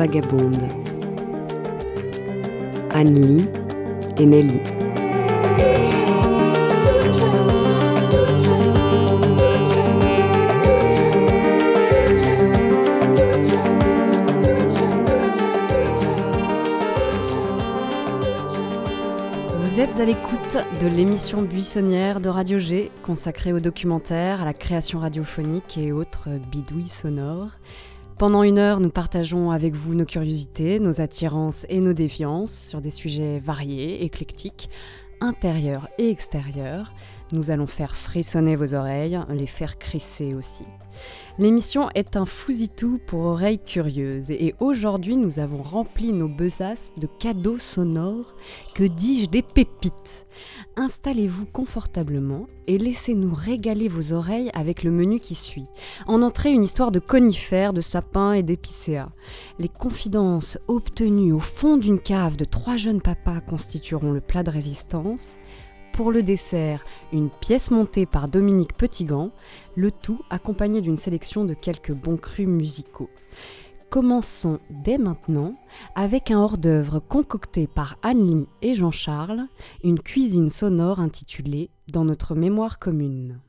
Vagabondes. Anne-Lee et Nelly. Vous êtes à l'écoute de l'émission buissonnière de Radio G, consacrée au documentaire, à la création radiophonique et autres bidouilles sonores. Pendant une heure, nous partageons avec vous nos curiosités, nos attirances et nos défiances sur des sujets variés, éclectiques, intérieurs et extérieurs. Nous allons faire frissonner vos oreilles, les faire crisser aussi. L'émission est un fousitou pour oreilles curieuses et aujourd'hui nous avons rempli nos besaces de cadeaux sonores, que dis-je des pépites? Installez-vous confortablement et laissez-nous régaler vos oreilles avec le menu qui suit. En entrée, une histoire de conifères, de sapins et d'épicéas. Les confidences obtenues au fond d'une cave de trois jeunes papas constitueront le plat de résistance. Pour le dessert, une pièce montée par Dominique Petitgant, le tout accompagné d'une sélection de quelques bons crus musicaux. Commençons dès maintenant avec un hors-d'œuvre concocté par Anne-Lie et Jean-Charles, une cuisine sonore intitulée Dans notre mémoire commune.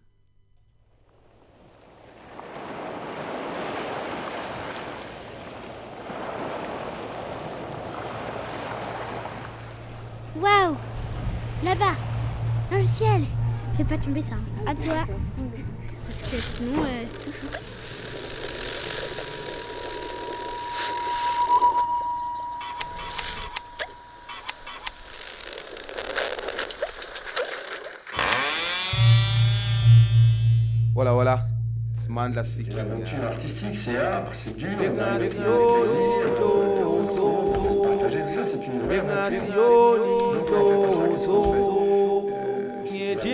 Waouh Là-bas Dans le ciel Fais pas tomber ça. hein. À toi. Parce que sinon, euh, tout Voilà, voilà. Ce man l'a expliqué. L'aventure artistique, c'est âpre, c'est dur. Partager tout ça, c'est une vraie Donc, on fait pas ça, qu'est-ce qu'on fait yo,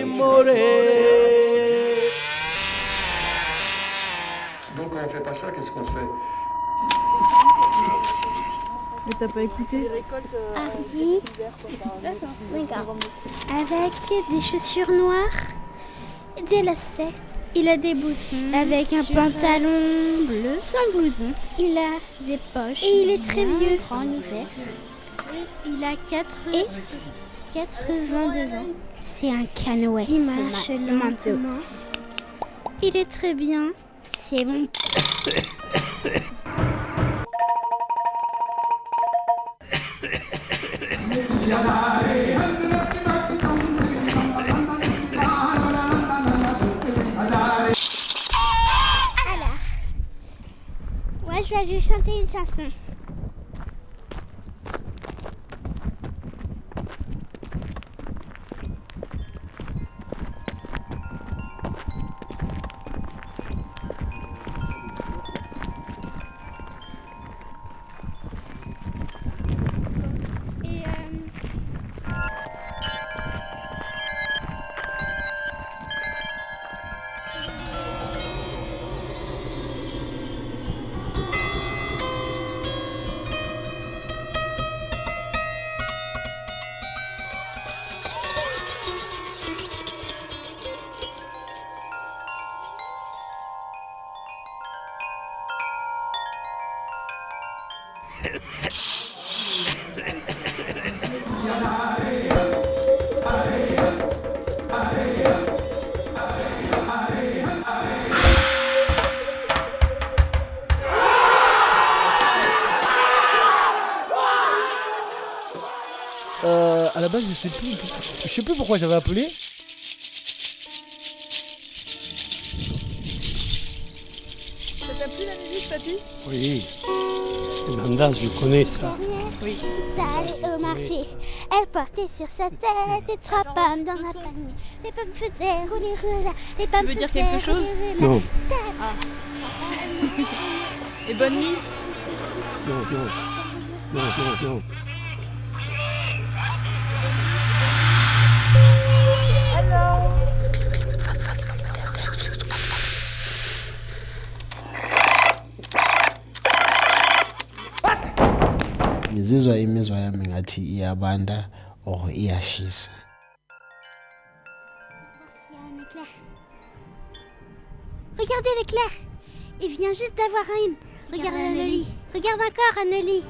Euh, quand on fait pas ça, qu'est-ce qu'on fait? Mais t'as pas écouté? Hardy. D'accord. Avec des chaussures noires, des lacets. Il a des boutons. Avec un pantalon bleu sans blouson. Il a des poches. Et il est très vieux. En hiver. Il a 4 et 82 ans. C'est un canoë. Il marche lentement. Il est très bien. C'est bon. Je vais juste chanter une chanson. Sais plus, je sais plus pourquoi j'avais appelé. Ça t'a plu la musique, papy? Oui. Nanda, je connais ça. Oui. allée au marché. Elle portait sur sa tête et trois pommes dans un panier. Les pommes faisaient rouler, rouler. Les pommes veux dire faisaient quelque chose. Non, Et bonne nuit non, non. Non, non, non. Ngathi iyabanda or iyashisa Il y a un éclair. Regardez l'éclair Il vient juste d'avoir une. Regarde lit. Regarde encore, Annelie.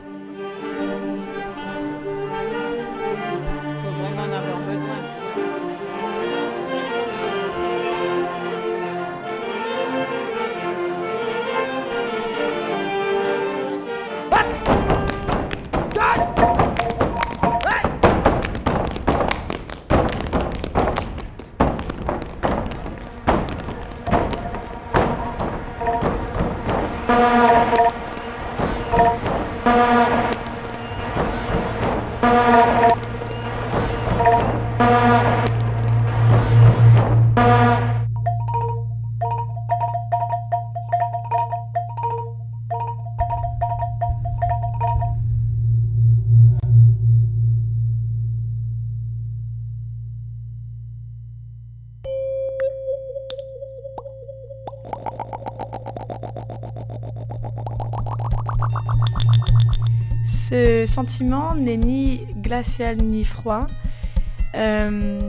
Sentiment n'est ni glacial ni froid. Euh,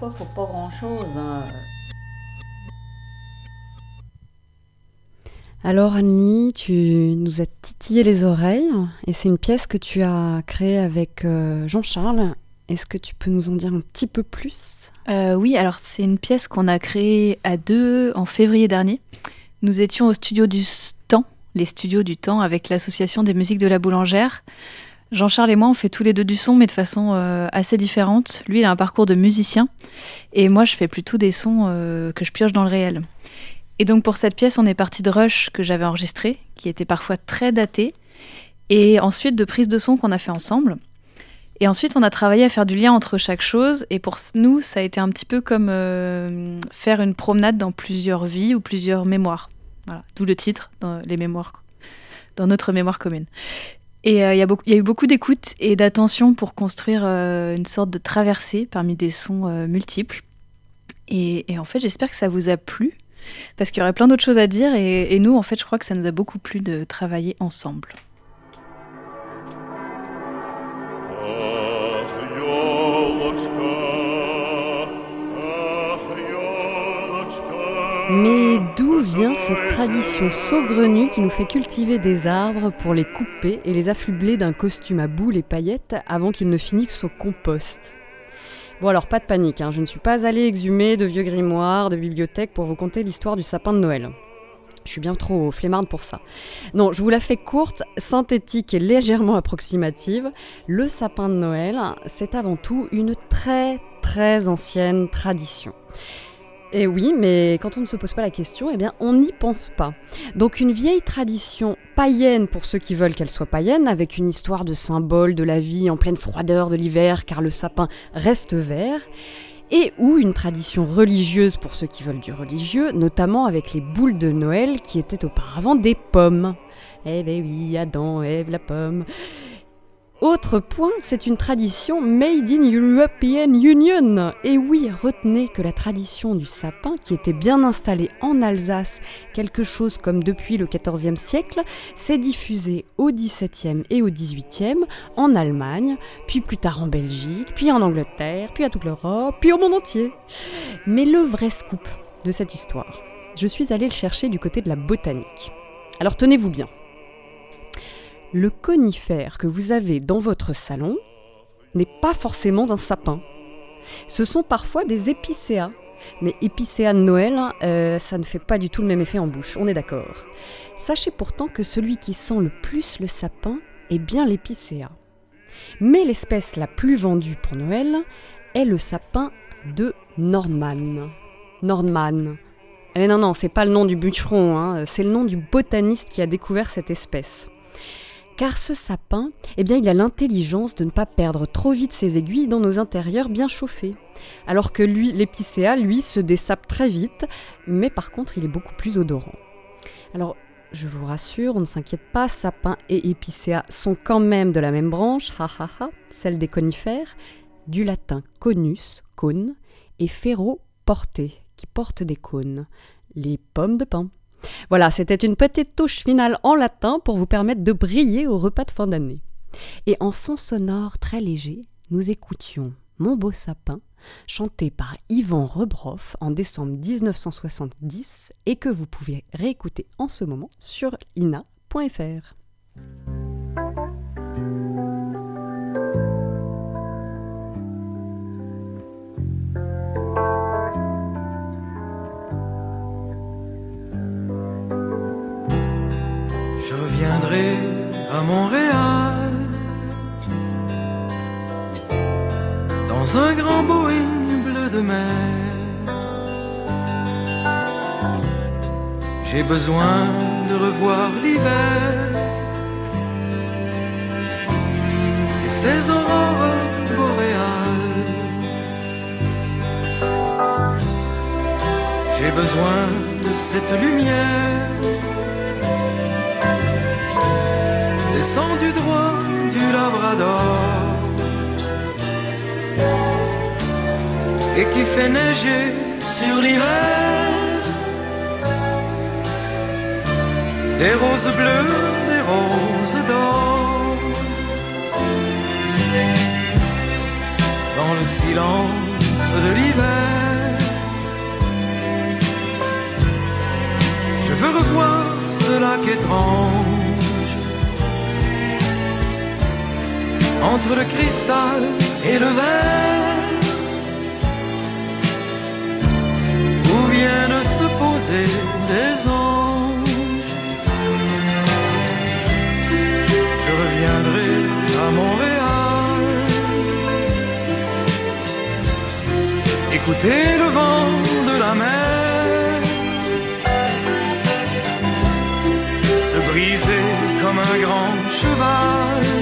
Faut pas grand-chose. hein. Alors Annie, tu nous as titillé les oreilles et c'est une pièce que tu as créée avec euh, Jean-Charles. Est-ce que tu peux nous en dire un petit peu plus? Euh, oui, alors c'est une pièce qu'on a créée à deux en février dernier. Nous étions au studio du Temps, les studios du Temps, avec l'association des musiques de la boulangère. Jean-Charles et moi, on fait tous les deux du son, mais de façon euh, assez différente. Lui, il a un parcours de musicien, et moi, je fais plutôt des sons euh, que je pioche dans le réel. Et donc pour cette pièce, on est parti de Rush que j'avais enregistré, qui était parfois très daté, et ensuite de prises de son qu'on a fait ensemble. Et ensuite, on a travaillé à faire du lien entre chaque chose. Et pour nous, ça a été un petit peu comme euh, faire une promenade dans plusieurs vies ou plusieurs mémoires. Voilà, d'où le titre, dans les mémoires, dans notre mémoire commune. Et euh, il y, a beaucoup- il y a eu beaucoup d'écoute et d'attention pour construire euh, une sorte de traversée parmi des sons euh, multiples. Et, et en fait, j'espère que ça vous a plu, parce qu'il y aurait plein d'autres choses à dire. Et, et nous, en fait, je crois que ça nous a beaucoup plu de travailler ensemble. Mais d'où vient cette tradition saugrenue qui nous fait cultiver des arbres pour les couper et les affubler d'un costume à boules et paillettes avant qu'ils ne finissent au compost? Bon alors pas de panique, hein, je ne suis pas allée exhumer de vieux grimoires, de bibliothèques pour vous conter l'histoire du sapin de Noël. Je suis bien trop flemmarde pour ça. Non, je vous la fais courte, synthétique et légèrement approximative. Le sapin de Noël, c'est avant tout une très très ancienne tradition. Et oui, mais quand on ne se pose pas la question, eh bien, on n'y pense pas. Donc une vieille tradition païenne pour ceux qui veulent qu'elle soit païenne, avec une histoire de symbole de la vie en pleine froideur de l'hiver, car le sapin reste vert, et ou une tradition religieuse pour ceux qui veulent du religieux, notamment avec les boules de Noël qui étaient auparavant des pommes. Eh ben oui, Adam, Ève, la pomme. Autre point, c'est une tradition made in European Union. Et oui, retenez que la tradition du sapin, qui était bien installée en Alsace, quelque chose comme depuis le XIVe siècle, s'est diffusée au XVIIe et au XVIIIe en Allemagne, puis plus tard en Belgique, puis en Angleterre, puis à toute l'Europe, puis au monde entier. Mais le vrai scoop de cette histoire, je suis allée le chercher du côté de la botanique. Alors tenez-vous bien. Le conifère que vous avez dans votre salon n'est pas forcément un sapin. Ce sont parfois des épicéas. Mais épicéas de Noël, euh, ça ne fait pas du tout le même effet en bouche, on est d'accord. Sachez pourtant que celui qui sent le plus le sapin est bien l'épicéa. Mais l'espèce la plus vendue pour Noël est le sapin de Nordmann. Nordmann. Eh non, non, c'est pas le nom du bûcheron, hein, c'est le nom du botaniste qui a découvert cette espèce. Car ce sapin, eh bien, il a l'intelligence de ne pas perdre trop vite ses aiguilles dans nos intérieurs bien chauffés. Alors que l'épicéa, lui, se dessape très vite, mais par contre, il est beaucoup plus odorant. Alors, je vous rassure, on ne s'inquiète pas, sapin et épicéa sont quand même de la même branche, ha celle des conifères, du latin conus, cône, et ferro, porter, qui porte des cônes, les pommes de pin. Voilà, c'était une petite touche finale en latin pour vous permettre de briller au repas de fin d'année. Et en fond sonore très léger, nous écoutions Mon beau sapin, chanté par Yvan Rebroff en décembre 1970 et que vous pouvez réécouter en ce moment sur ina.fr. à Montréal dans un grand Boeing bleu de mer. J'ai besoin de revoir l'hiver et ses aurores boréales. J'ai besoin de cette lumière descendu droit du Labrador. Et qui fait neiger sur l'hiver. Des roses bleues, des roses d'or. Dans le silence de l'hiver. Je veux revoir ce lac étrange entre le cristal et le verre, où viennent se poser des anges? Je reviendrai à Montréal, écouter le vent de la mer. Se briser comme un grand cheval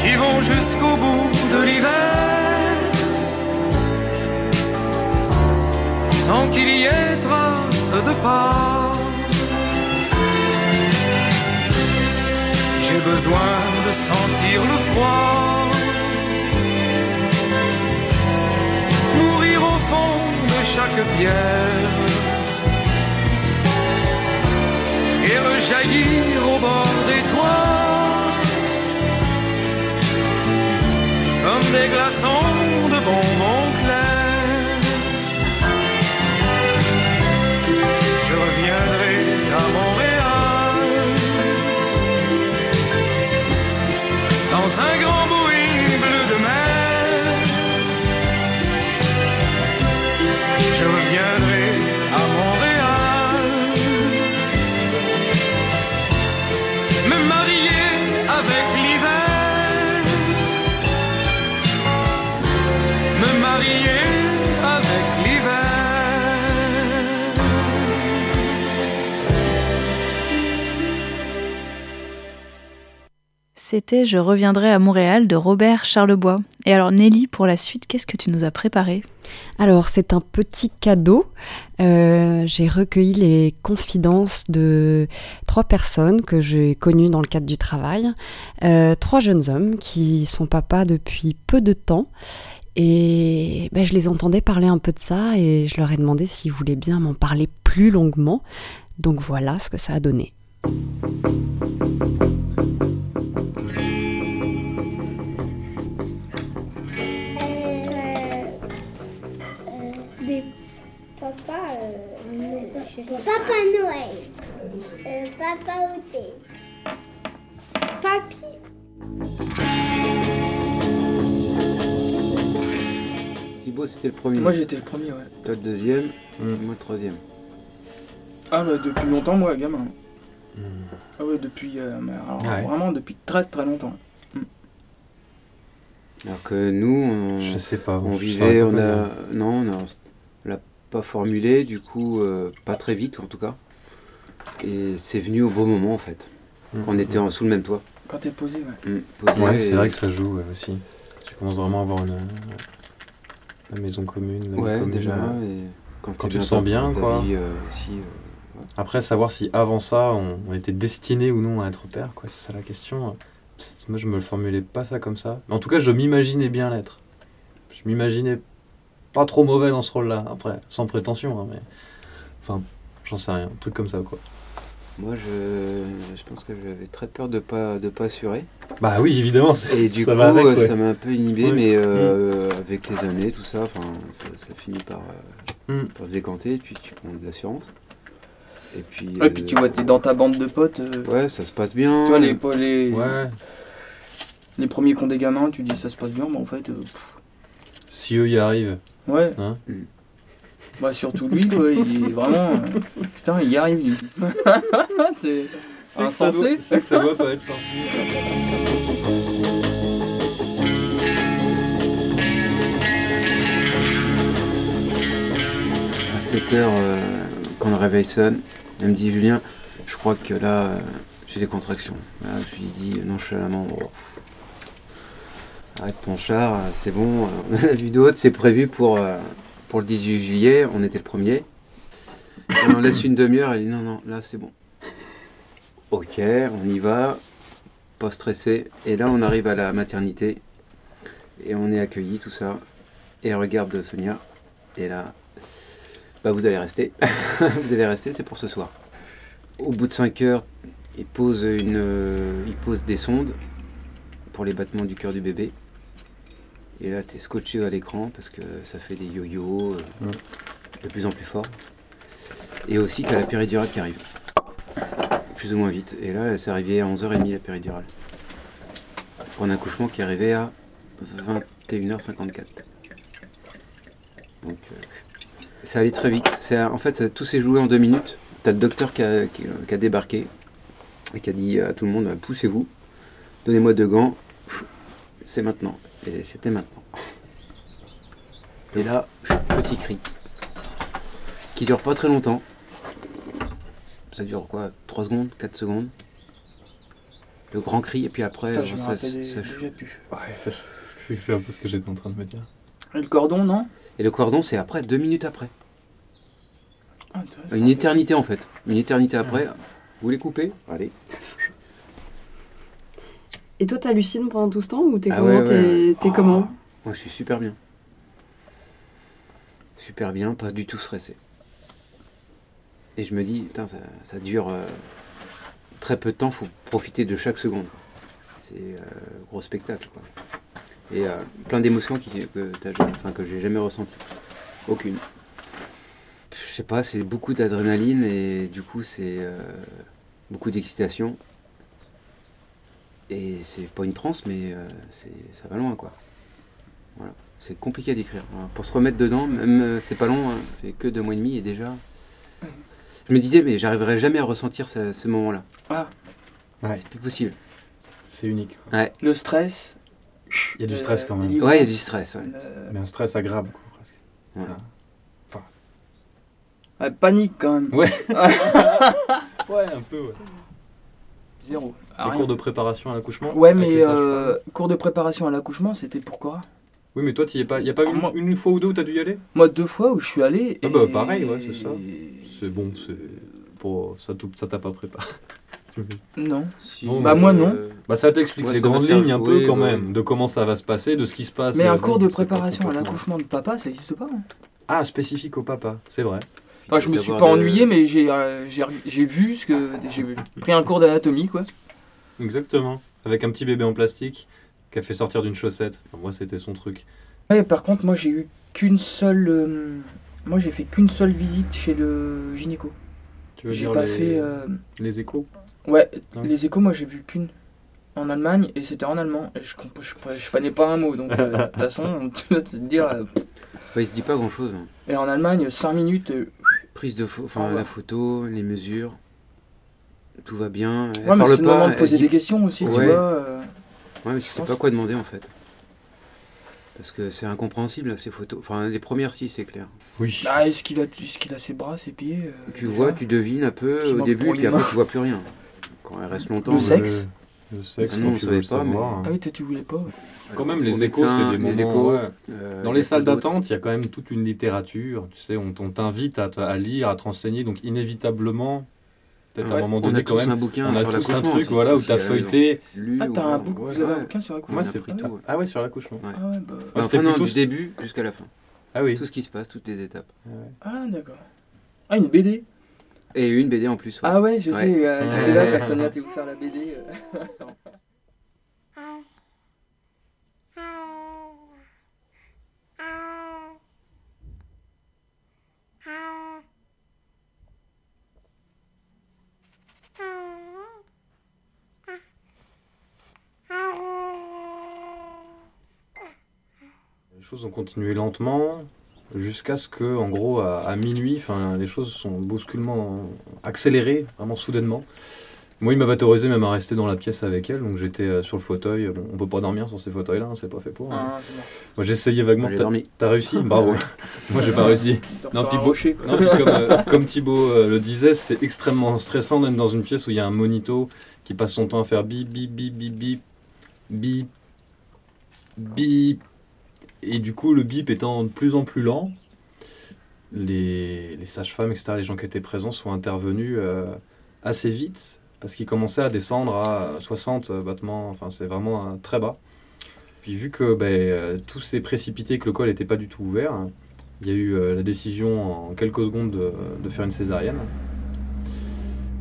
qui vont jusqu'au bout de l'hiver, sans qu'il y ait trace de pas. J'ai besoin de sentir le froid. Mourir au fond de chaque pierre. Rejaillir au bord des toits. Comme des glaçons de bonbons c'était Je reviendrai à Montréal de Robert Charlebois. Et alors Nelly, pour la suite, qu'est-ce que tu nous as préparé? Alors c'est un petit cadeau. Euh, j'ai recueilli les confidences de trois personnes que j'ai connues dans le cadre du travail. Euh, trois jeunes hommes qui sont papas depuis peu de temps. Et ben, je les entendais parler un peu de ça et je leur ai demandé s'ils voulaient bien m'en parler plus longuement. Donc voilà ce que ça a donné. Papa Noël. Euh, papa Outé. Papy. Thibaut, c'était le premier. Moi, j'étais le premier, ouais. Toi, le deuxième, moi, le troisième. Ah, bah, depuis longtemps, moi, gamin. Ah ouais, depuis. euh, mais alors, Ah ouais. Vraiment depuis très très longtemps. Alors que nous, on, Je sais pas, on saurais on a, non, on a, pas formulé, du coup, euh, pas très vite en tout cas. Et c'est venu au bon moment en fait. Mm. On était en, sous le même toit. Quand t'es posé, ouais. Mm, posé Ouais, c'est et- vrai que ça joue ouais, aussi. Tu commences vraiment à avoir une, la maison commune. la Ouais, commune, déjà, euh, et quand tu te bien sens bien, quoi. vie, euh, aussi, euh, ouais. Après, savoir si avant ça, on, on était destiné ou non à être père, quoi, c'est ça la question. Moi, je me le formulais pas ça comme ça. Mais en tout cas, je m'imaginais bien l'être. Je m'imaginais pas trop mauvais dans ce rôle-là, après, sans prétention, hein, mais. Enfin, j'en sais rien, un truc comme ça, quoi. Moi, je, je pense que j'avais très peur de pas de pas assurer. Bah oui, évidemment, ça- Et du ça coup, va avec, euh, ouais. ça m'a un peu inhibé, Ouais. mais euh, avec les années, tout ça, enfin, ça, ça finit par, euh, Mm. par se décanter, et puis tu prends de l'assurance. Et puis. Et puis tu vois, t'es dans ta bande de potes. euh, Ouais, ça se passe bien. Tu vois, les, les, Ouais. les premiers ont des gamins, tu dis ça se passe bien, mais en fait. euh, pff, Si eux y arrivent. ouais. Hein Bah, surtout lui, quoi, il est vraiment. euh, putain, il y arrive. lui. c'est. C'est que ça insensé. doit- c'est que ça doit pas être sorti. À 7 heures, euh, quand le réveil sonne, elle me dit Julien, je crois que là, euh, j'ai des contractions. Là, je lui dis nonchalamment Bon, arrête ton char, euh, c'est bon. On a vu d'autres, c'est prévu pour, euh, pour le 18 juillet, on était le premier. Elle en laisse une demi-heure, elle dit non, non, là c'est bon. Ok, on y va, pas stressé. Et là, on arrive à la maternité et on est accueillis, tout ça. Et regarde Sonia, et là, bah vous allez rester. vous allez rester, c'est pour ce soir. Au bout de 5 heures, il pose, une, euh, il pose des sondes pour les battements du cœur du bébé. Et là, tu es scotché à l'écran parce que ça fait des yo-yo euh, de plus en plus fort. Et aussi, tu as la péridurale qui arrive. Plus ou moins vite. Et là, c'est arrivé à 11h30 la péridurale. Pour un accouchement qui est arrivé à 21h54. Donc, euh, ça allait très vite. C'est, en fait, ça- tout s'est joué en deux minutes. T'as le docteur qui a, qui- qui a débarqué et qui a dit à tout le monde poussez-vous, donnez-moi deux gants, c'est maintenant. Et c'était maintenant. Et là, petit cri qui dure pas très longtemps. Ça dure quoi 3 secondes 4 secondes? Le grand cri, et puis après, Putain, je ça, ça- plus. Ouais, c'est un peu ce que j'étais en train de me dire. Et le cordon, non? Et le cordon, c'est après, deux minutes après. Ah, Une éternité en fait. Une éternité après. Vous voulez couper? Allez. Et toi, t'hallucines pendant tout ce temps ou t'es Ah comment ouais, T'es ouais. t'es comment Moi, je suis super bien. Super bien, pas du tout stressé. Et je me dis, putain, ça, ça dure euh, très peu de temps, faut profiter de chaque seconde. C'est euh, gros spectacle, quoi. Et euh, plein d'émotions qui, que, enfin, que j'ai jamais ressenties. Aucune. Je sais pas, c'est beaucoup d'adrénaline et du coup, c'est euh, beaucoup d'excitation. Et c'est pas une transe, mais euh, ça va loin, quoi. Voilà. C'est compliqué à décrire. Pour se remettre dedans, même euh, c'est pas long, hein, ça fait que deux mois et demi et déjà. Je me disais, mais j'arriverai jamais à ressentir ce, ce moment-là. Ah. Ouais. C'est plus possible. C'est unique. Ouais. Le stress. Il y a du stress quand même. Ouais, il y a du stress, ouais. Euh, Mais un stress agréable, quoi, presque. Ouais. Enfin, ouais, panique quand même. Ouais. ouais, un peu, ouais. Zéro. Les Rien. cours de préparation à l'accouchement Ouais, mais euh, cours de préparation à l'accouchement, c'était pourquoi Oui, mais toi, il n'y a pas, y a pas une, une fois ou deux où t'as dû y aller? Moi, deux fois où je suis allé. Ah bah et- pareil, ouais, c'est ça. C'est bon, c'est... Pour... Ça tout- ça t'a pas préparé Non. Bah, moi, non. euh, Bah ça t'explique Ouais, les grandes lignes un peu oui, quand même, de comment ça va se passer, de ce qui se passe. Mais un euh, cours de préparation à l'accouchement de papa, ça n'existe pas. hein? Ah, spécifique au papa, c'est vrai. Enfin, je me suis pas de- ennuyé, mais j'ai euh, j'ai j'ai vu ce que. J'ai pris un cours d'anatomie, quoi. Exactement. Avec un petit bébé en plastique qui a fait sortir d'une chaussette. Enfin, moi, c'était son truc. Ouais, par contre, moi, j'ai eu qu'une seule. euh, Moi, j'ai fait qu'une seule visite chez le gynéco. Tu veux J'ai dire pas les... fait. euh, les échos? Ouais, les échos, moi, j'ai vu qu'une en Allemagne et c'était en allemand. Et je, comp- je, je connais pas un mot, donc euh, de toute façon, tu vas te dire. euh, Ouais, il se dit pas grand chose. Et en Allemagne, 5 minutes. euh, Prise de enfin, Ah ouais. la photo, les mesures, tout va bien. Elle Ouais, mais parle c'est le pas, moment de poser dit- des questions aussi, tu vois. euh, Ouais, mais tu sais pas quoi demander en fait. Parce que c'est incompréhensible là, ces photos. Enfin, les premières, si, c'est clair. Oui. Bah, est-ce qu'il a, est-ce qu'il a ses bras, ses pieds euh, Tu vois, tu devines un peu au début, puis après tu vois plus rien. Quand elle reste longtemps. Le euh, sexe Le sexe, Ah non, on tu savait pas, mais-. Ah oui, toi, tu voulais pas. Quand même, les échos, c'est des les moments... échos, ouais. euh, Dans les salles d'attente, il y a quand même toute une littérature. Tu sais, on, on t'invite à, à lire, à te renseigner. Donc, inévitablement, peut-être à Ouais, un moment on donné, a quand même, un bouquin on a sur tous un truc voilà, où tu as feuilleté. Lu Ah, t'as un bouc- ouais, vous avez un bouquin sur l'accouchement Moi, On a c'est pris tout, ouais. Ah ouais, sur l'accouchement. Ah bah. Ouais, c'était du début jusqu'à la fin. Ah oui. Tout ce qui se passe, toutes les étapes. Ah, d'accord. Ah, une BD Et une BD en plus. ouais. Ah ouais, je Ouais. sais, euh, j'étais là Sonia t'es vous faire la BD. euh. Les choses ont continué lentement jusqu'à ce que, en gros, à, à minuit, enfin, les choses sont bousculement accélérées, vraiment soudainement. Moi, il m'avait autorisé même à rester dans la pièce avec elle, donc j'étais euh, sur le fauteuil. Bon, on peut pas dormir sur ces fauteuils-là, hein, c'est pas fait pour. hein. Ah, bon. Moi, j'ai essayé vaguement. T'as-. T'as réussi? Bravo. Moi, j'ai pas réussi. Puis rocher, non, puis comme, euh, comme Thibaut euh, le disait, c'est extrêmement stressant d'être dans une pièce où il y a un monito qui passe son temps à faire bip, bip, bip, bip, bip, bip, bip. Et du coup, le bip étant de plus en plus lent, les, sages-femmes, etc., les gens qui étaient présents sont intervenus euh, assez vite parce qu'ils commençaient à descendre à 60 battements, enfin c'est vraiment très bas. Puis vu que ben, euh, tout s'est précipité, que le col n'était pas du tout ouvert, il y a eu euh, la décision en quelques secondes de, de faire une césarienne.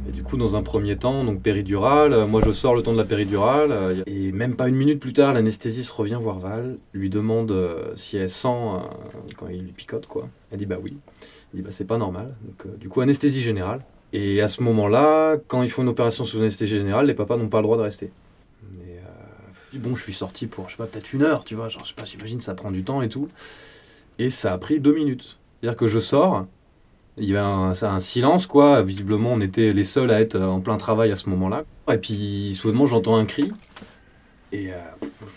Et du coup, dans un premier temps, donc péridurale, euh, moi je sors le temps de la péridurale, euh, et même pas une minute plus tard, l'anesthésiste revient voir Val, lui demande euh, si elle sent quand il lui picote, quoi. Elle dit bah oui. Il dit bah c'est pas normal. Donc, du coup, anesthésie générale. Et à ce moment-là, quand ils font une opération sous anesthésie générale, les papas n'ont pas le droit de rester. Et, euh, bon, je suis sorti pour, je sais pas, peut-être une heure, tu vois, genre, je sais pas, j'imagine ça prend du temps et tout. Et ça a pris deux minutes. C'est-à-dire que je sors, il y avait un, silence, quoi. Visiblement, on était les seuls à être en plein travail à ce moment-là. Et puis, soudainement, j'entends un cri. Et euh,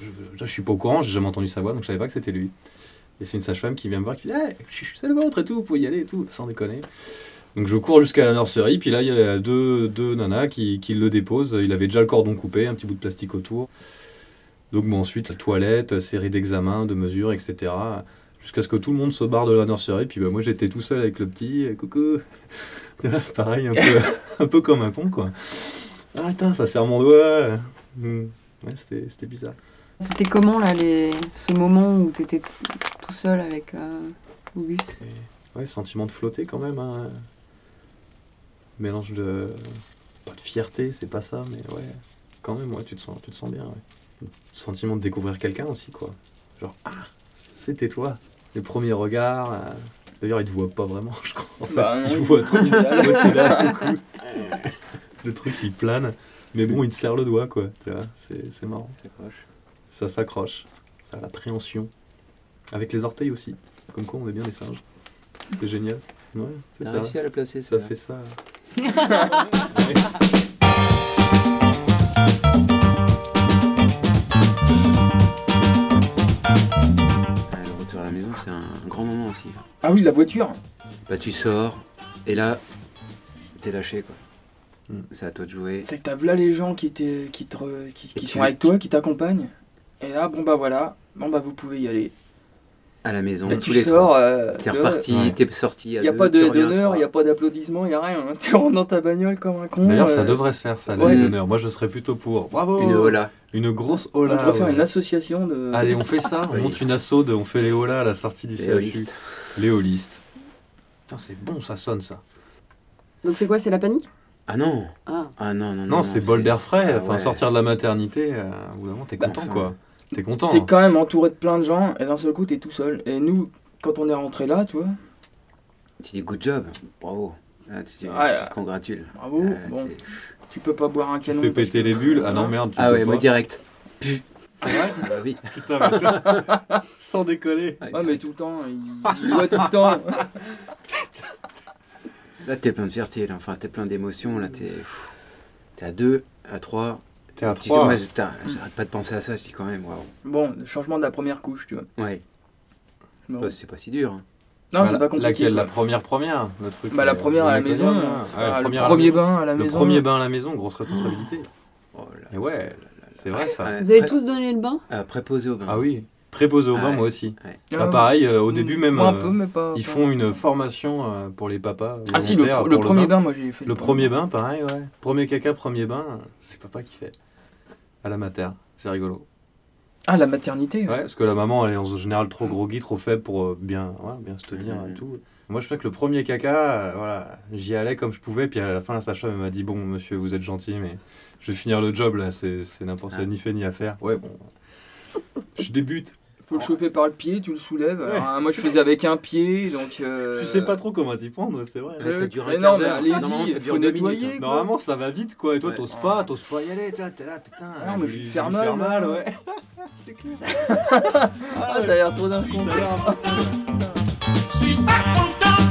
je, je, suis pas au courant, j'ai jamais entendu sa voix, donc je savais pas que c'était lui. Et c'est une sage-femme qui vient me voir, qui dit hey, c'est le vôtre et tout, vous pouvez y aller et tout, sans déconner. Donc je cours jusqu'à la nurserie, puis là il y a deux, deux nanas qui, qui le déposent. Il avait déjà le cordon coupé, un petit bout de plastique autour. Donc bon, ensuite la toilette, série d'examens, de mesures, etc. Jusqu'à ce que tout le monde se barre de la nurserie. Puis bah, moi j'étais tout seul avec le petit, et coucou. Pareil, un peu, un peu comme un con quoi. Ah attends, ça serre mon doigt. Hmm. Ouais, c'était c'était bizarre. C'était comment là les... ce moment où tu étais tout seul avec euh, Auguste? Ouais, sentiment de flotter quand même. Hein. Mélange de. Pas de fierté, c'est pas ça, mais ouais. Quand même, ouais, tu te sens, tu te sens bien, ouais. Sentiment de découvrir quelqu'un aussi, quoi. Genre, ah, c'était toi. Les premiers regards. euh, D'ailleurs, il te voit pas vraiment, je crois. En fait, Bah, non, il voit trop. Le truc, il plane. Mais bon, il te serre le doigt, quoi. Tu vois, c'est c'est marrant. Ça s'accroche. Ça a l'appréhension. Avec les orteils aussi. Comme quoi, on est bien des singes. C'est génial. Ouais, c'est T'as ça. réussi à la placer, Ça fait ça. aussi. Ah oui, la voiture Bah tu sors, et là, t'es lâché quoi. C'est à toi de jouer. C'est que t'as là les gens qui, qui, te qui, sont avec toi, qui t'accompagnent. Et là, bon bah voilà, bon bah vous pouvez y aller. À la maison, Et tous tu les sors, euh, T'es reparti, ouais. t'es sorti. Il n'y a pas de- d'honneur, il n'y a pas d'applaudissements, il n'y a rien. hein. Tu rentres dans ta bagnole comme un con. D'ailleurs, ça euh, devrait se faire, ça, ouais. d'honneur. Moi, je serais plutôt pour. Bravo Une hola. Une grosse On hola. devrait faire une association de. Allez, on fait ça. On monte une asso de. On fait les holas à la sortie du Les CHU. holistes. Les holistes. Putain, c'est bon, ça sonne ça. Donc c'est quoi C'est la panique? Ah non Ah. Ah non, non, non. Non, c'est bol d'air frais. Enfin, ouais. sortir de la maternité, euh, au bout d'un moment, t'es content, enfin, quoi. T'es content. T'es hein. quand même entouré de plein de gens et d'un seul coup t'es tout seul. Et nous, quand on est rentré là, tu vois, Tu dis good job, bravo. Ah, tu dis, tu te congratules. bravo. Ah, bon, tu peux pas boire un Tu canon. fais parce péter que- les bulles. Ah non, merde. tu Ah peux ouais, moi direct. Pu. Ah ouais Bah oui. Putain, mais toi- Sans déconner. Ouais, mais tout le temps, il, il boit tout le temps. Là, t'es plein de fierté, là. Enfin, t'es plein d'émotions. Là, t'es. T'es à 2, à 3. T'es à Tu dis, trois. moi, putain, j'arrête pas de penser à ça. Je dis quand même, waouh. Bon, le changement de la première couche, tu vois. Ouais. Bon. Bah, c'est pas si dur. hein. Non, Bah, c'est la- pas compliqué. Laquelle. La première première le truc, Bah, la euh, première à la maison, pas le premier bain à la Le maison. premier bain à la maison, grosse responsabilité. Oh là. Et ouais, c'est vrai ça. Vous avez tous donné le bain? euh, préposé au bain. Ah oui, préposé au Ah bain, ouais. moi aussi. Ouais. Bah, Ah, pareil, euh, au mm, début même, moi un euh, peu, mais pas- ils pas- font une formation euh, pour les papas. Ah si, le, le premier bain, moi j'ai fait Le premier bain, pareil, ouais. Premier caca, premier bain, c'est papa qui fait. À la mater, c'est rigolo. Ah, la maternité. Ouais, parce que la maman, elle est en général trop groggy, trop faible pour euh, bien, ouais, bien se tenir et tout. Moi, je sais que le premier caca, euh, voilà, j'y allais comme je pouvais, puis à la fin, la sage-femme elle m'a dit Bon, monsieur, vous êtes gentil, mais je vais finir le job là, c'est c'est n'importe quoi, Ah. ni fait ni à faire. Ouais, bon. Je débute. Faut le choper par le pied, tu le soulèves. Alors, hein, moi je faisais avec un pied, donc. euh, Tu sais pas trop comment t'y prendre, c'est vrai. Ouais, ça dure un Mais non, mais allez-y, ça il faut nettoyer. hein. Normalement, ça va vite, quoi, et toi, Ouais. t'oses pas, t'oses pas y aller, tu vois, t'es là, putain. Ah non, mais je vais lui faire mal, mal, là. ouais. c'est clair. Ah, t'as l'air trop d'un con. suis pas content,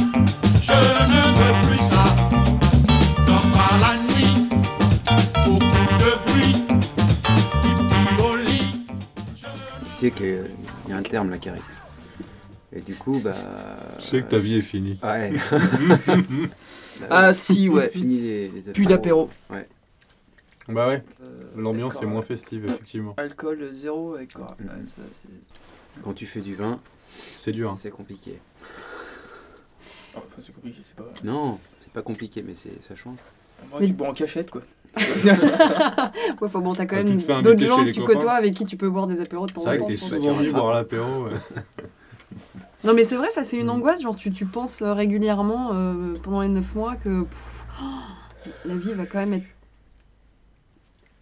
je ne veux plus ça. Dors pas la nuit, beaucoup de bruit, au lit. Tu sais qu'il y a un terme là qui arrive. Et du coup, bah. Tu sais que ta vie est finie. Ouais. Ah, si, ouais. Fini les, les Plus d'apéro. Ouais. Bah ouais, Euh, l'ambiance est moins festive, effectivement. Alcool zéro avec quoi Mhm. Ouais, ça, c'est- Quand tu fais du vin, C'est dur. hein. c'est compliqué. Oh, enfin, c'est compliqué, c'est pas. Non, c'est pas compliqué, mais c'est ça change. Moi, tu bois en cachette quoi. Ouais, faut bon, t'as quand Bah, tu même d'autres gens que tu copains. côtoies avec qui tu peux boire des apéros de temps C'est en vrai temps. que t'es souvent venu boire l'apéro. ouais. Non, mais c'est vrai, ça c'est une Mm. angoisse. Genre, tu, tu penses euh, régulièrement euh, pendant les 9 mois que pff, oh, la vie va quand même être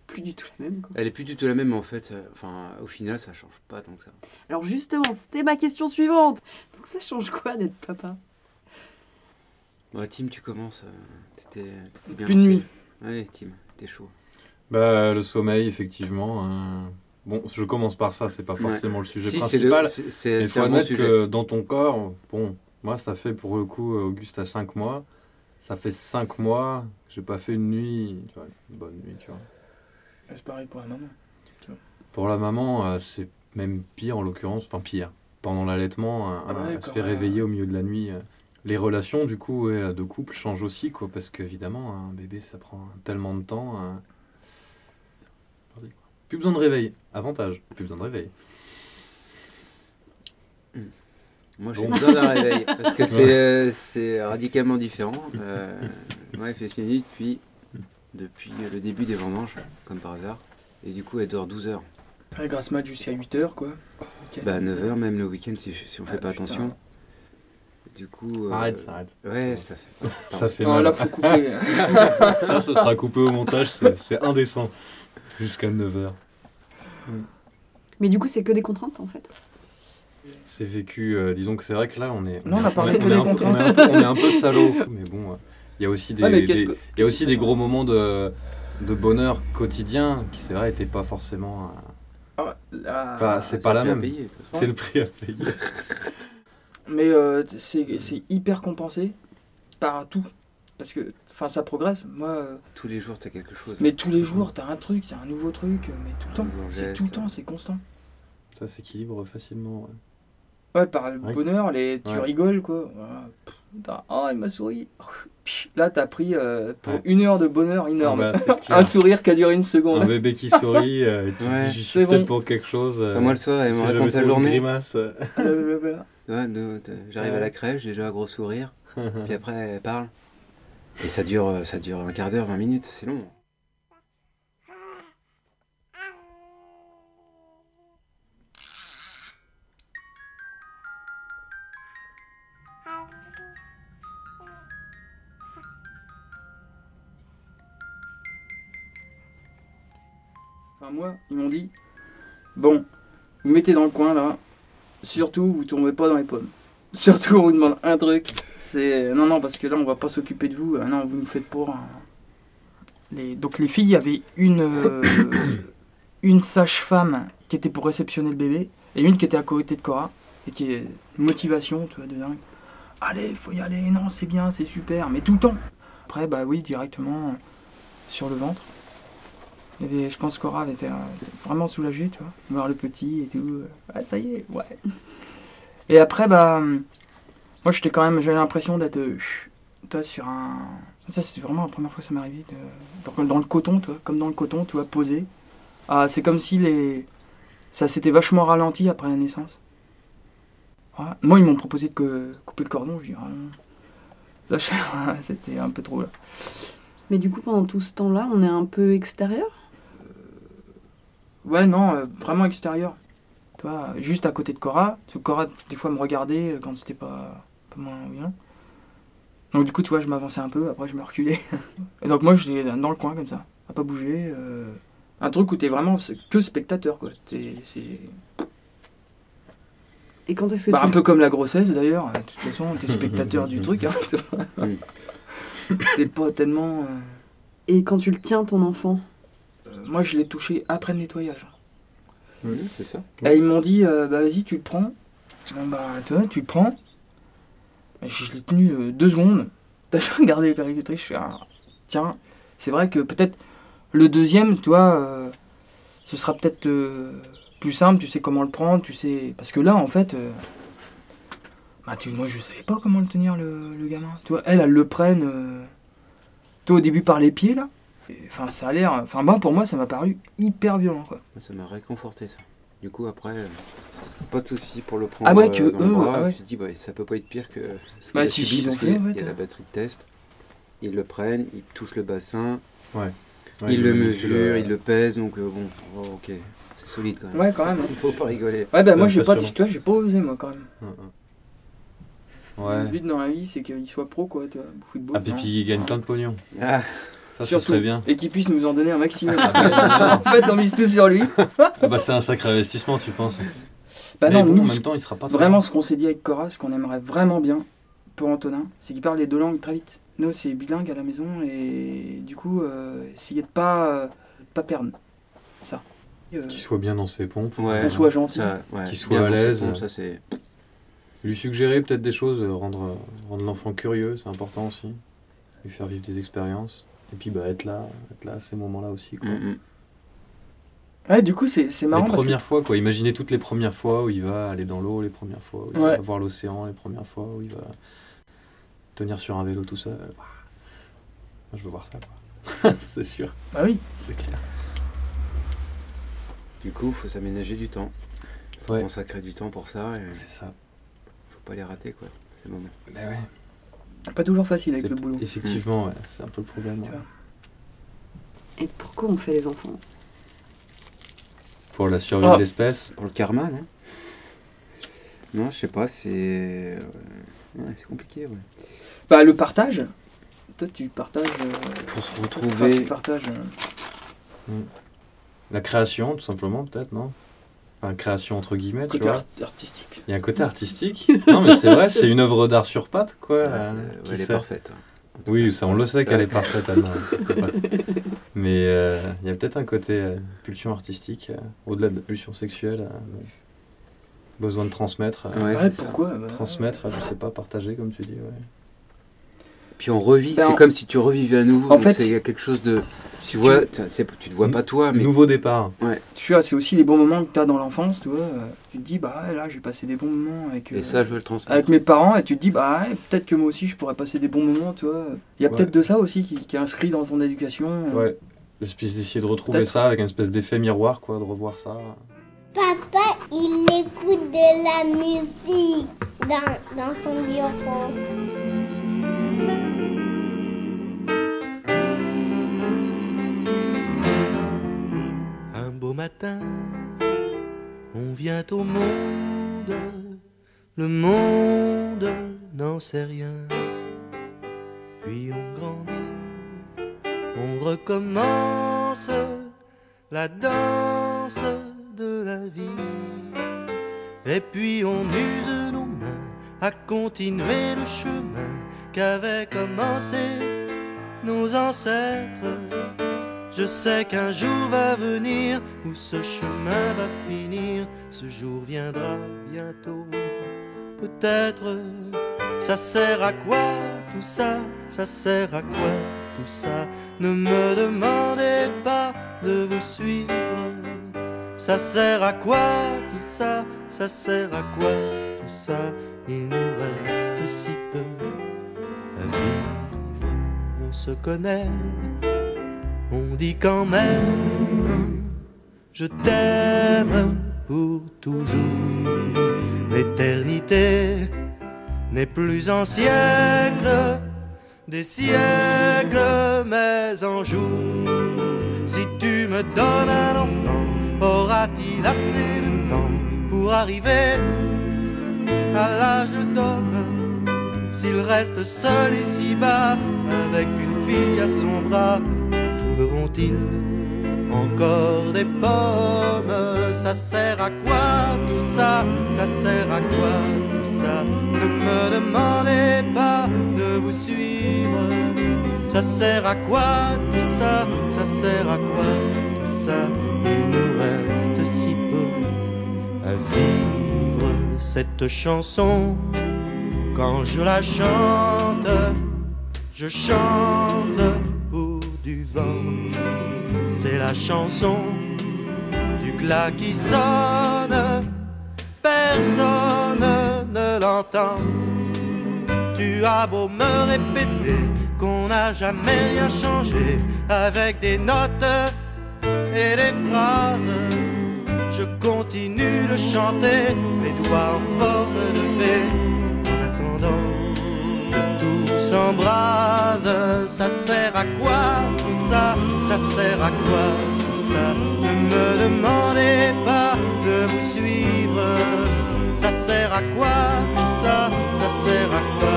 plus du tout la même. Quoi. Elle est plus du tout la même, mais en fait, ça- enfin, au final, ça change pas tant que ça. Alors, justement, c'était ma question suivante. Donc, ça change quoi d'être papa? Ouais, Tim, tu commences. euh, T'étais bien Plus de nuit. Ouais, Tim, t'es chaud. Bah, le sommeil, effectivement. hein. Bon, je commence par ça, c'est pas forcément le sujet Si, c'est le- principal. c'est- c'est faut bon admettre sujet. que dans ton corps, bon, moi, ça fait pour le coup, Auguste a 5 mois. Ça fait 5 mois, j'ai pas fait une nuit, tu vois, une bonne nuit, tu vois. C'est pareil pour la maman. Pour la maman, euh, c'est même pire en l'occurrence, enfin pire. Pendant l'allaitement, euh, Ah bah elle se fait réveiller au milieu de la nuit. Les relations, du coup, ouais, de couple changent aussi, quoi, parce qu'évidemment, un bébé, ça prend tellement de temps. Plus besoin de réveil. Avantage, plus besoin de réveil. Moi, j'ai Bon. besoin d'un réveil parce que c'est Ouais. euh, c'est radicalement différent. Euh, moi, elle fait ses nuits depuis, depuis le début des vendanges, comme par hasard. Et du coup, elle dort 12 heures. Ouais, grâce mat jusqu'à 8h quoi. Ok. Bah, 9 heures, même le week-end, si, si on fait Ah, pas putain. attention. Du coup. euh, Arrête, ça arrête. Ouais, ça fait. Ça fait Non, mal. là, faut couper. ça, ce sera coupé au montage, c'est indécent. Jusqu'à 9h. Mais du coup, c'est que des contraintes en fait. C'est vécu, euh, disons que c'est vrai que là, on est. Non, on a parlé que des un peu- on est un peu- On est un peu salaud. Mais bon, euh, il y a aussi des, Ah, mais qu'est-ce des- que- il y a aussi des gros moments de, de bonheur quotidien qui, c'est vrai, n'étaient pas forcément. euh, Ah, là- Enfin, c'est c'est pas le la prix à même. C'est le prix à payer. Mais euh, c'est c'est hyper compensé par tout. Parce que enfin, ça progresse. Moi, euh, Tous les jours, t'as quelque chose. mais tous les jours, t'as un truc, t'as un nouveau truc, mais tout le temps. C'est tout le temps, c'est constant. Ça s'équilibre facilement. ouais. Ouais, par le Ouais. bonheur, les... tu Ouais. rigoles quoi. Voilà. Oh, il m'a souri. Là, t'as pris euh, pour Ouais. une heure de bonheur énorme. Ah bah, un sourire qui a duré une seconde. Un bébé qui sourit, euh, Ouais. dis, j'y suis C'est peut-être bon. pour quelque chose. euh, Bah, moi, le soir, elle me si raconte sa journée. grimace. euh. Ouais, nous, t- J'arrive à la crèche, déjà gros sourire. puis après, elle parle. Et ça dure, euh, ça dure un quart d'heure, 20 minutes, c'est long. Moi, ils m'ont dit Bon, vous mettez dans le coin là, surtout vous tombez pas dans les pommes. Surtout, on vous demande un truc c'est non, non, parce que là, on va pas s'occuper de vous. Ah non, vous nous faites pour. hein. Les... Donc, les filles, il y avait une, euh, une sage-femme qui était pour réceptionner le bébé et une qui était à côté de Cora et qui est motivation, tu vois, de dingue. Allez, faut y aller, non, c'est bien, c'est super, mais tout le temps. Après, bah oui, directement sur le ventre. Je pense elle était, euh, vraiment soulagée, tu vois, voir le petit et tout. Ah, ça y est, ouais. Et après, bah, hum, moi, j'étais quand même, j'avais l'impression d'être, euh, sur un. Ça, c'était vraiment la première fois que ça arrivé. de- Dans, le coton, tu vois, comme dans le coton, tu vois, posé. Ah, c'est comme si les. Ça s'était vachement ralenti après la naissance. Moi, ils m'ont proposé de couper le cordon, je dis, ah, c'était un peu trop là. Mais du coup, pendant tout ce temps-là, on est un peu extérieur? Ouais, non, euh, vraiment extérieur. Tu vois, juste à côté de Cora. Parce que Cora, des fois, me regardait euh, quand c'était pas, pas moins bien. Donc, du coup, tu vois, je m'avançais un peu, après, je me reculais. Et donc, moi, j'étais dans le coin, comme ça, à pas bouger. euh, un truc où t'es vraiment que spectateur, quoi. T'es- C'est Et quand est-ce que bah, tu... un peu comme la grossesse, d'ailleurs. De toute façon, t'es spectateur du truc. Hein, tu vois. t'es pas tellement. euh, Et quand tu le tiens, ton enfant? Moi, je l'ai touché après le nettoyage. Oui, c'est ça. Et ils m'ont dit, euh, bah vas-y, tu le prends. Bon, bah, tu vois, tu le prends. Je, l'ai tenu euh, deux secondes. T'as regardé les péricultrices, je fais, ah, tiens, c'est vrai que peut-être le deuxième, tu vois, euh, ce sera peut-être euh, plus simple, tu sais comment le prendre, tu sais. Parce que là, en fait, euh, bah, tu, moi, je savais pas comment le tenir, le, le gamin. Tu vois, elle, elle le prenne, euh, toi, au début, par les pieds, là. Enfin, ça a l'air. Enfin, moi, pour moi, ça m'a paru hyper violent, quoi. Ça m'a réconforté ça. Du coup après, euh, pas de souci pour le prendre Ah ouais, euh, que le eux, bras. ah ouais. Je me dis bah, ça peut pas être pire que ce Bah, qu'il a si, subi parce qu'il y a la batterie de test. Ils le prennent, ils touchent le bassin, Ouais. Ouais, ils le mesurent, ils le pèsent, donc euh, bon, oh, ok, c'est solide quand même. Ouais, quand même. Il faut pas rigoler. Ouais, bah moi, j'ai pas, impressionnant. tu vois, j'ai pas osé, moi, quand même. Hum, hum. Ouais. Le but dans la vie, c'est qu'il soit pro, quoi, tu vois, football. Ah, puis il gagne plein de pognon. Ah, Ça, ce Surtout. serait bien. Et qu'il puisse nous en donner un maximum. en fait, on mise tout sur lui. Ah bah, c'est un sacré investissement, tu penses Bah Mais non, bon, nous, en même temps, il sera pas Vraiment, ce qu'on s'est dit avec Cora, ce qu'on aimerait vraiment bien pour Antonin, c'est qu'il parle les deux langues très vite. Nous, c'est bilingue à la maison et du coup, euh, essayer de pas, euh, pas perdre ça. Euh, Qu'il soit bien dans ses pompes. Ouais, Qu'on soit gentil. ouais, Qu'il soit à l'aise. pompes, Ça c'est. Lui suggérer peut-être des choses, euh, rendre, rendre l'enfant curieux, c'est important aussi. Lui faire vivre des expériences. Et puis bah, être là, être là à ces moments-là aussi. Quoi. Mm, mm. Ouais, du coup, c'est c'est marrant les parce que premières fois, quoi. Imaginez toutes les premières fois où il va aller dans l'eau, les premières fois où il Ouais. va voir l'océan, les premières fois où il va tenir sur un vélo tout seul. Je veux voir ça, quoi. c'est sûr, Bah oui. c'est clair. Du coup, faut s'aménager du temps. Faut Ouais. consacrer du temps pour ça et C'est ça. faut pas les rater quoi, ces moments. Mais ouais. pas toujours facile avec le boulot. Effectivement, ouais, c'est un peu le problème. Tu ouais. vois. Et pourquoi on fait les enfants? Pour la survie Oh. de l'espèce. Pour le karma, non Non, je sais pas, c'est. euh, Ouais, c'est compliqué, ouais. Bah, le partage. Toi, tu partages. euh, Pour se Enfin, retrouver. tu partages. euh, La création, tout simplement, peut-être, non? Enfin, création entre guillemets, tu côté vois. art- artistique. Il y a un côté artistique. non, mais c'est vrai, c'est une œuvre d'art sur pattes, quoi. Ah, c'est- euh, ouais, qui elle est parfaite. Oui, ça, on le sait qu'elle est parfaite, Anne. Ouais. Mais euh, il y a peut-être un côté euh, pulsion artistique, euh, au-delà de la pulsion sexuelle. euh, besoin de transmettre. euh, Ouais, pourquoi? bah, Transmettre, je sais pas, partager, comme tu dis. Ouais. Puis on revit, Ben, c'est comme si tu revivais à nouveau. En fait, c'est il y a quelque chose de. si Tu vois, tu, te vois pas toi, mais. Nouveau départ. Ouais. Tu vois, c'est aussi les bons moments que tu as dans l'enfance, tu vois. euh, Tu te dis, bah ouais, là, j'ai passé des bons moments avec, Et euh, ça, je veux le transmettre. avec mes parents, et tu te dis, bah ouais, peut-être que moi aussi, je pourrais passer des bons moments, tu vois. Il y a Ouais. peut-être de ça aussi qui, qui est inscrit dans ton éducation. euh. Ouais. Et puis d'essayer de retrouver ça avec un espèce d'effet miroir, quoi, de revoir ça. Papa, il écoute de la musique dans, dans son bureau. Matin, on vient au monde, le monde n'en sait rien. Puis on grandit, on recommence la danse de la vie. Et puis on use nos mains à continuer le chemin qu'avaient commencé nos ancêtres. Je sais qu'un jour va venir où ce chemin va finir. Ce jour viendra bientôt. Peut-être ça sert à quoi tout ça? Ça sert à quoi tout ça? Ne me demandez pas de vous suivre. Ça sert à quoi tout ça? Ça sert à quoi tout ça? Il nous reste si peu à vivre. On se connaît on dit quand même je t'aime pour toujours. L'éternité n'est plus en siècle, des siècles, mais en jours. Si tu me donnes un enfant, aura-t-il assez de temps pour arriver à l'âge d'homme? S'il reste seul ici-bas, avec une fille à son bras, trouveront-ils encore des pommes? Ça sert à quoi tout ça? Ça sert à quoi tout ça? Ne me demandez pas de vous suivre. Ça sert à quoi tout ça? Ça sert à quoi tout ça? Il nous reste si peu à vivre. Cette chanson. Quand je la chante, je chante C'est la chanson du glas qui sonne, personne ne l'entend. Tu as beau me répéter qu'on n'a jamais rien changé avec des notes et des phrases. Je continue de chanter, les doigts en forme de V, s'embrase. Ça sert à quoi tout ça? Ça sert à quoi tout ça? Ne me demandez pas de vous suivre. Ça sert à quoi tout ça? Ça sert à quoi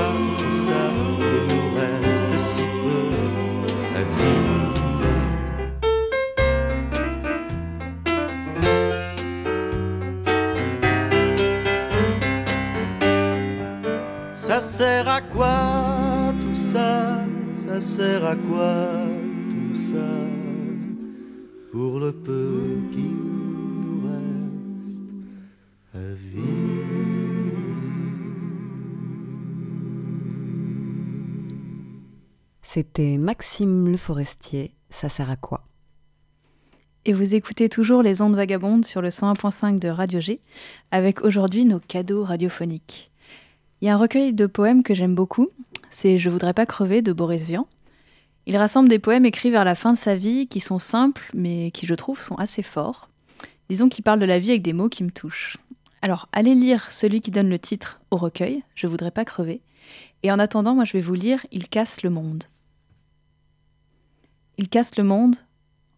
Ça sert à quoi tout ça Pour le peu qui nous reste à C'était Maxime Le Forestier, ça sert à quoi? Et vous écoutez toujours les ondes vagabondes sur le 101.5 de Radio G, avec aujourd'hui nos cadeaux radiophoniques. Il y a un recueil de poèmes que j'aime beaucoup, c'est Je voudrais pas crever de Boris Vian. Il rassemble des poèmes écrits vers la fin de sa vie qui sont simples, mais qui je trouve sont assez forts. Disons qu'il parle de la vie avec des mots qui me touchent. Alors, allez lire celui qui donne le titre au recueil, Je voudrais pas crever. Et en attendant, moi je vais vous lire Il casse le monde. Il casse le monde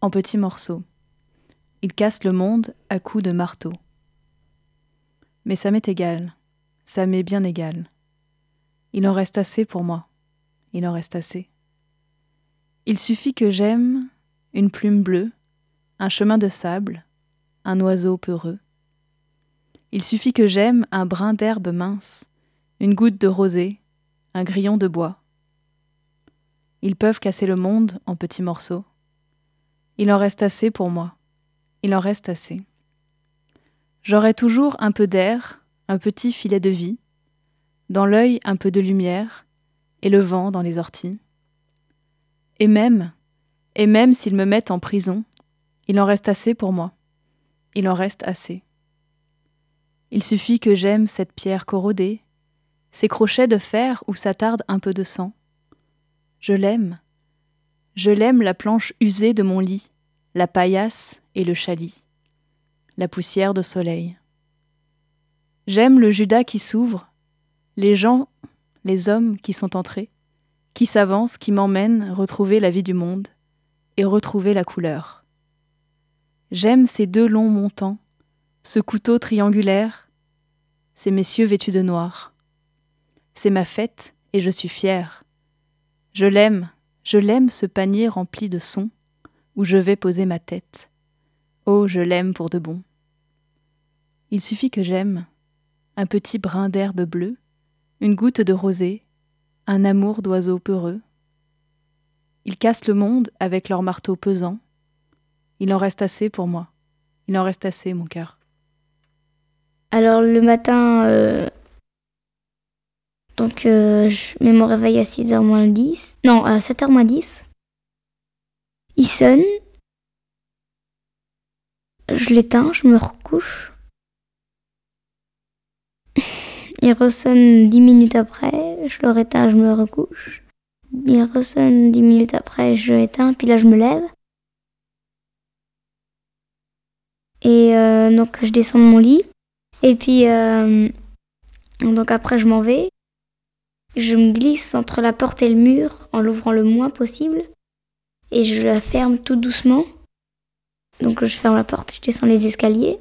en petits morceaux. Il casse le monde à coups de marteau. Mais ça m'est égal, ça m'est bien égal. Il en reste assez pour moi, il en reste assez. Il suffit que j'aime une plume bleue, un chemin de sable, un oiseau peureux. Il suffit que j'aime un brin d'herbe mince, une goutte de rosée, un grillon de bois. Ils peuvent casser le monde en petits morceaux. Il en reste assez pour moi. Il en reste assez. J'aurai toujours un peu d'air, un petit filet de vie, dans l'œil un peu de lumière, et le vent dans les orties. Et même, et même s'ils me mettent en prison, il en reste assez pour moi. Il en reste assez. Il suffit que j'aime cette pierre corrodée, ces crochets de fer où s'attarde un peu de sang. Je l'aime. Je l'aime la planche usée de mon lit, la paillasse et le chalit, la poussière de soleil. J'aime le Judas qui s'ouvre, les gens, les hommes qui sont entrés, qui s'avancent, qui m'emmènent retrouver la vie du monde et retrouver la couleur. J'aime ces deux longs montants, ce couteau triangulaire, ces messieurs vêtus de noir. C'est ma fête et je suis fière. Je l'aime, je l'aime ce panier rempli de sons où je vais poser ma tête. Oh, je l'aime pour de bon. Il suffit que j'aime un petit brin d'herbe bleue, une goutte de rosée, un amour d'oiseau peureux. Ils cassent le monde avec leur marteau pesant. Il en reste assez pour moi. Il en reste assez, mon cœur. Alors le matin, euh, donc euh, je mets mon réveil à 6h moins le 10. Non, à 7h moins 10. Il sonne. Je l'éteins, je me recouche. Il ressonne 10 minutes après, je le réteins, je me recouche. Il ressonne 10 minutes après, je l'éteins, puis là je me lève. Et euh, donc je descends de mon lit. Et puis, euh, donc après je m'en vais. Je me glisse entre la porte et le mur en l'ouvrant le moins possible. Et je la ferme tout doucement. Donc je ferme la porte, je descends les escaliers.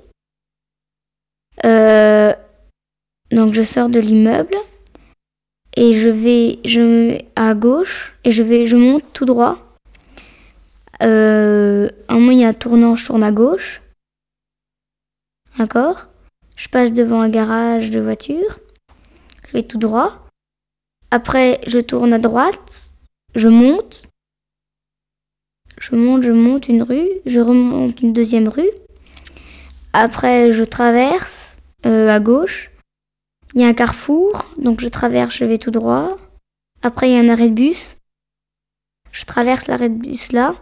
Euh, donc je sors de l'immeuble et je vais je à gauche et je vais je monte tout droit. Euh, un moment il y a un tournant, je tourne à gauche. D'accord? Je passe devant un garage de voiture. Je vais tout droit. Après, je tourne à droite. Je monte. Je monte, je monte une rue. Je remonte une deuxième rue. Après, je traverse euh, à gauche. Il y a un carrefour. Donc, je traverse, je vais tout droit. Après, il y a un arrêt de bus. Je traverse l'arrêt de bus là.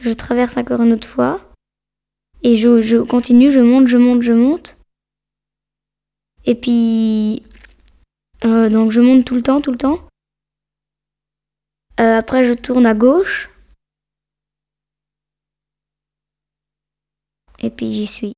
Je traverse encore une autre fois. Et je, je continue, je monte, je monte, je monte. Et puis, euh, donc je monte tout le temps, tout le temps. Euh, après, je tourne à gauche. Et puis j'y suis.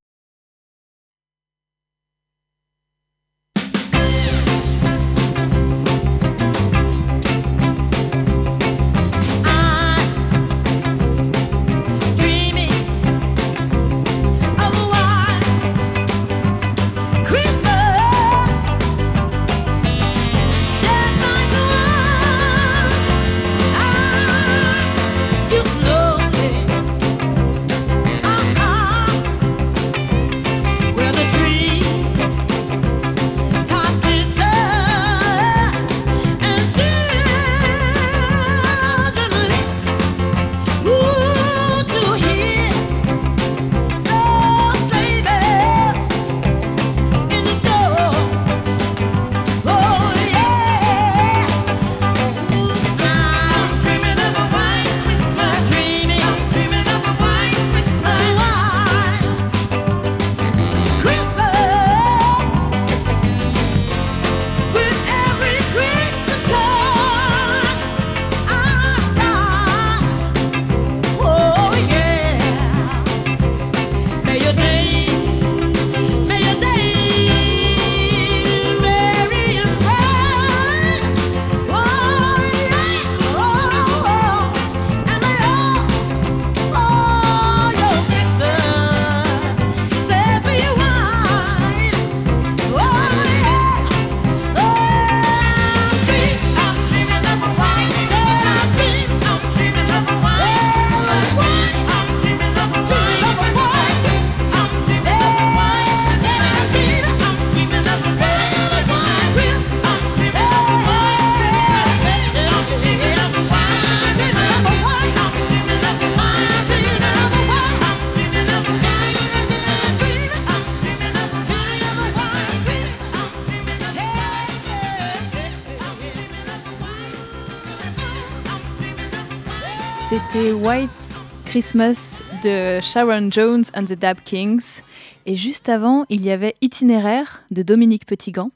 Christmas de Sharon Jones and the Dab Kings. Et juste avant, il y avait Itinéraire de Dominique Petitgant.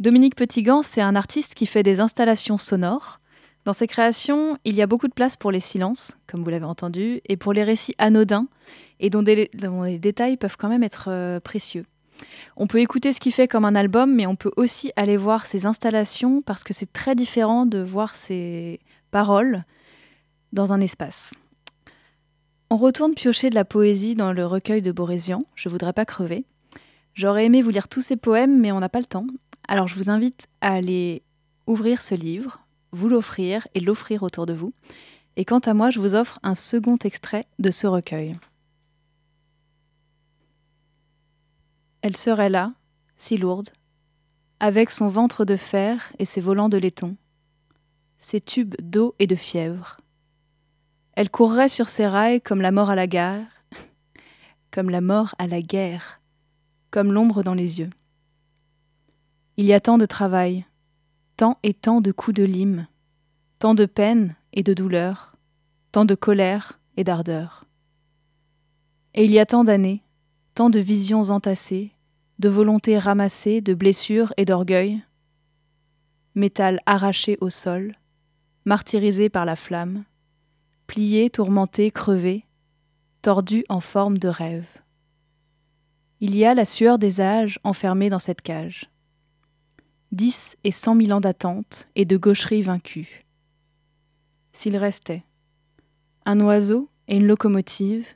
Dominique Petitgant, c'est un artiste qui fait des installations sonores. Dans ses créations, il y a beaucoup de place pour les silences, comme vous l'avez entendu, et pour les récits anodins, et dont, dont les détails peuvent quand même être euh, précieux. On peut écouter ce qu'il fait comme un album, mais on peut aussi aller voir ses installations parce que c'est très différent de voir ses paroles dans un espace. On retourne piocher de la poésie dans le recueil de Boris Vian, Je voudrais pas crever. J'aurais aimé vous lire tous ces poèmes, mais on n'a pas le temps. Alors je vous invite à aller ouvrir ce livre, vous l'offrir et l'offrir autour de vous. Et quant à moi, je vous offre un second extrait de ce recueil. Elle serait là, si lourde, avec son ventre de fer et ses volants de laiton, ses tubes d'eau et de fièvre. Elle courrait sur ses rails comme la mort à la gare, comme la mort à la guerre, comme l'ombre dans les yeux. Il y a tant de travail, tant et tant de coups de lime, tant de peine et de douleur, tant de colère et d'ardeur. Et il y a tant d'années, tant de visions entassées, de volontés ramassées, de blessures et d'orgueil, métal arraché au sol, martyrisé par la flamme, plié, tourmenté, crevé, tordu en forme de rêve. Il y a la sueur des âges enfermée dans cette cage. Dix et cent mille ans d'attente et de gaucherie vaincue. S'il restait un oiseau et une locomotive,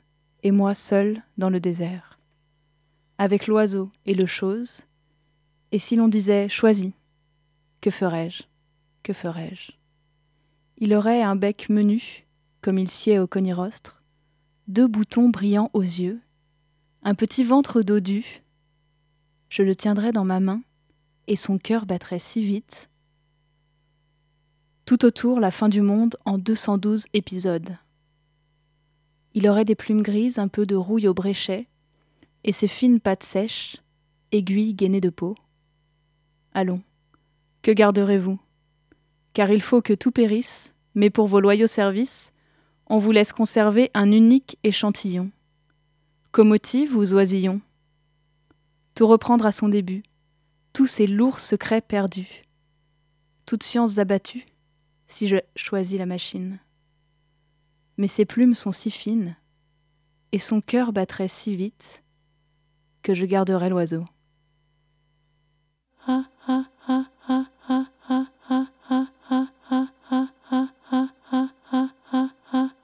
et moi seul dans le désert. Avec l'oiseau et le chose, et si l'on disait choisis, que ferais-je Que ferais-je? Il aurait un bec menu, comme il sied au conirostre, deux boutons brillants aux yeux, un petit ventre dodu. Je le tiendrais dans ma main, et son cœur battrait si vite. Tout autour, la fin du monde en 212 épisodes. Il aurait des plumes grises, un peu de rouille au bréchet, et ses fines pattes sèches, aiguilles gainées de peau. Allons, que garderez-vous? Car il faut que tout périsse, mais pour vos loyaux services, on vous laisse conserver un unique échantillon. Commotive ou oisillon Tout reprendre à son début, tous ces lourds secrets perdus, toutes sciences abattues, si je choisis la machine. Mais ses plumes sont si fines, et son cœur battrait si vite, que je garderai l'oiseau.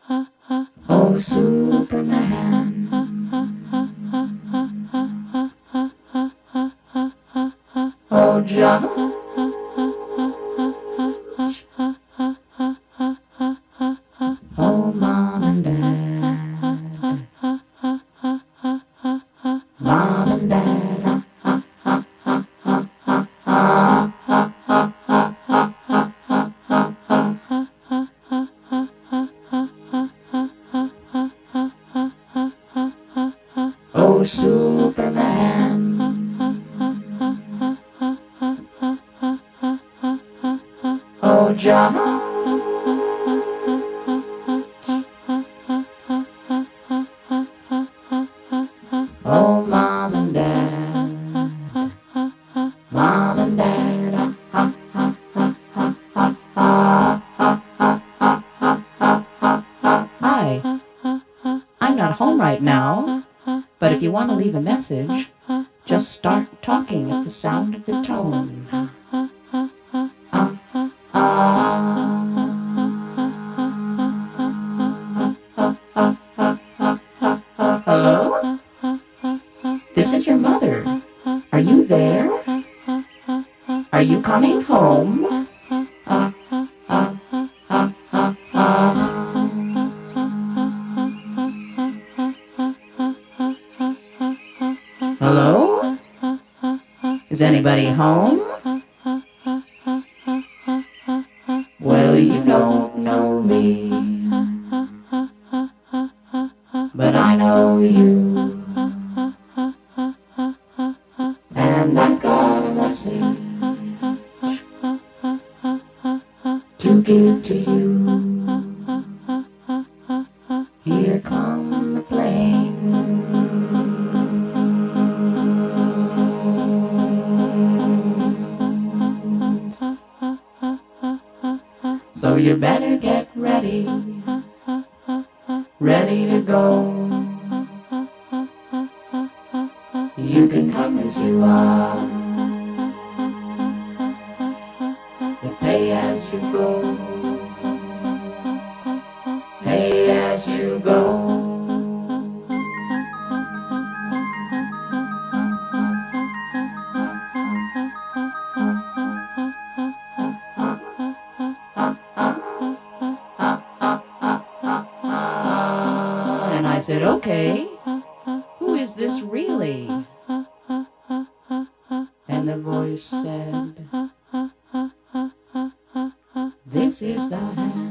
Oh, Superman. Oh, John. Right now, but if you want to leave a message, just start talking at the sound of the tone. Who is this really? And the voice said, This is the hand.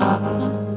uh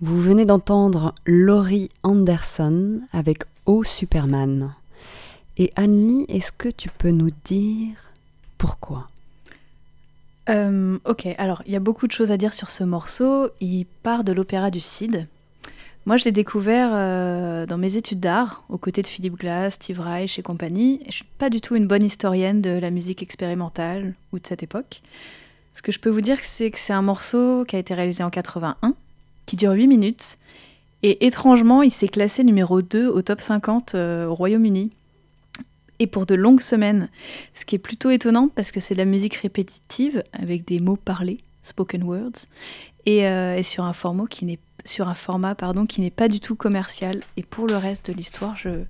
Vous venez d'entendre Laurie Anderson avec Oh Superman. Et Anne-Lee, est-ce que tu peux nous dire pourquoi? Euh, ok, alors il y a beaucoup de choses à dire sur ce morceau. Il part de l'opéra du Cid. Moi, je l'ai découvert euh, dans mes études d'art, aux côtés de Philippe Glass, Steve Reich et compagnie. Je suis pas du tout une bonne historienne de la musique expérimentale ou de cette époque. Ce que je peux vous dire, c'est que c'est un morceau qui a été réalisé en 81, qui dure 8 minutes, et étrangement, il s'est classé numéro 2 au top 50 euh, au Royaume-Uni, et pour de longues semaines. Ce qui est plutôt étonnant parce que c'est de la musique répétitive, avec des mots parlés, spoken words, et, euh, sur un format qui n'est pas du tout commercial. Et pour le reste de l'histoire, je,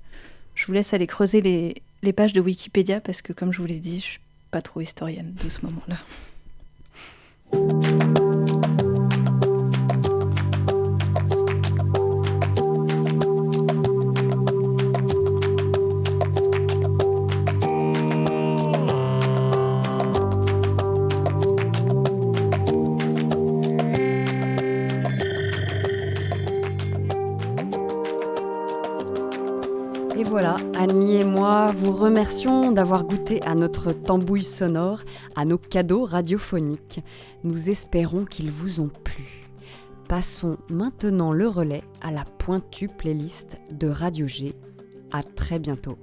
je vous laisse aller creuser les, les pages de Wikipédia parce que comme je vous l'ai dit, je suis pas trop historienne de ce moment-là. vous remercions d'avoir goûté à notre tambouille sonore, à nos cadeaux radiophoniques. Nous espérons qu'ils vous ont plu. Passons maintenant le relais à la pointue playlist de Radio G. À très bientôt.